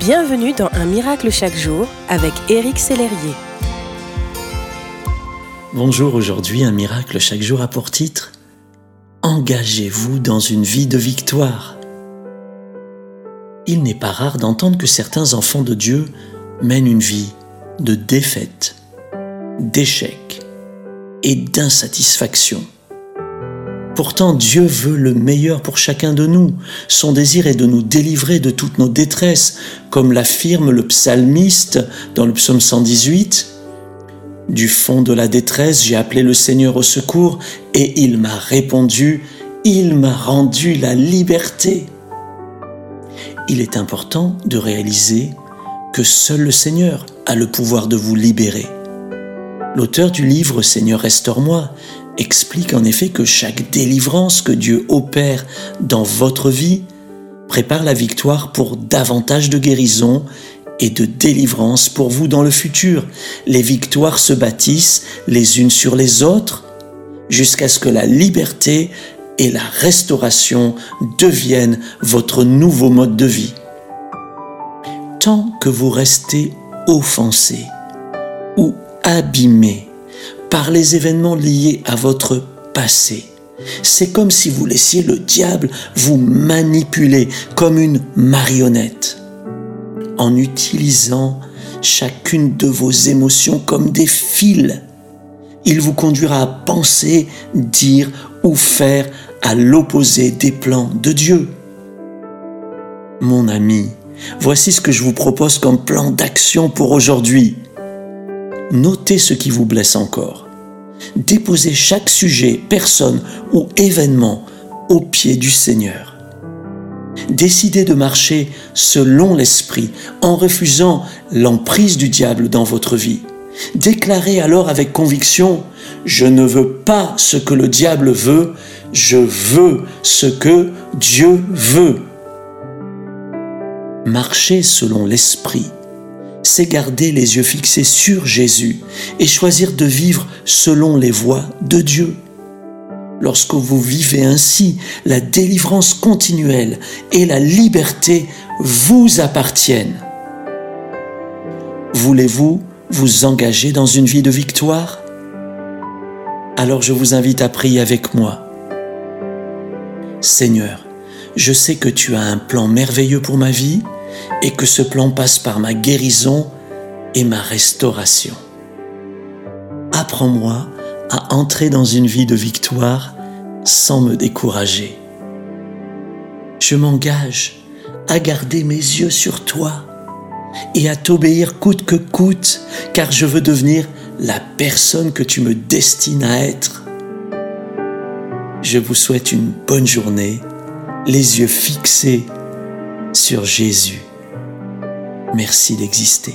Bienvenue dans Un miracle chaque jour avec Éric Sellerier. Bonjour, aujourd'hui Un miracle chaque jour a pour titre Engagez-vous dans une vie de victoire. Il n'est pas rare d'entendre que certains enfants de Dieu mènent une vie de défaite, d'échec et d'insatisfaction. Pourtant, Dieu veut le meilleur pour chacun de nous. Son désir est de nous délivrer de toutes nos détresses, comme l'affirme le psalmiste dans le psaume 118. Du fond de la détresse, j'ai appelé le Seigneur au secours et il m'a répondu, il m'a rendu la liberté. Il est important de réaliser que seul le Seigneur a le pouvoir de vous libérer. L'auteur du livre Seigneur restaure-moi explique en effet que chaque délivrance que Dieu opère dans votre vie prépare la victoire pour davantage de guérison et de délivrance pour vous dans le futur. Les victoires se bâtissent les unes sur les autres jusqu'à ce que la liberté et la restauration deviennent votre nouveau mode de vie. Tant que vous restez offensé ou abîmé par les événements liés à votre passé. C'est comme si vous laissiez le diable vous manipuler comme une marionnette en utilisant chacune de vos émotions comme des fils. Il vous conduira à penser, dire ou faire à l'opposé des plans de Dieu. Mon ami, voici ce que je vous propose comme plan d'action pour aujourd'hui. Notez ce qui vous blesse encore. Déposez chaque sujet, personne ou événement au pied du Seigneur. Décidez de marcher selon l'Esprit en refusant l'emprise du diable dans votre vie. Déclarez alors avec conviction, je ne veux pas ce que le diable veut, je veux ce que Dieu veut. Marchez selon l'Esprit c'est garder les yeux fixés sur Jésus et choisir de vivre selon les voies de Dieu. Lorsque vous vivez ainsi, la délivrance continuelle et la liberté vous appartiennent. Voulez-vous vous engager dans une vie de victoire? Alors je vous invite à prier avec moi. Seigneur, je sais que tu as un plan merveilleux pour ma vie et que ce plan passe par ma guérison et ma restauration. Apprends-moi à entrer dans une vie de victoire sans me décourager. Je m'engage à garder mes yeux sur toi et à t'obéir coûte que coûte, car je veux devenir la personne que tu me destines à être. Je vous souhaite une bonne journée, les yeux fixés sur Jésus. Merci d'exister.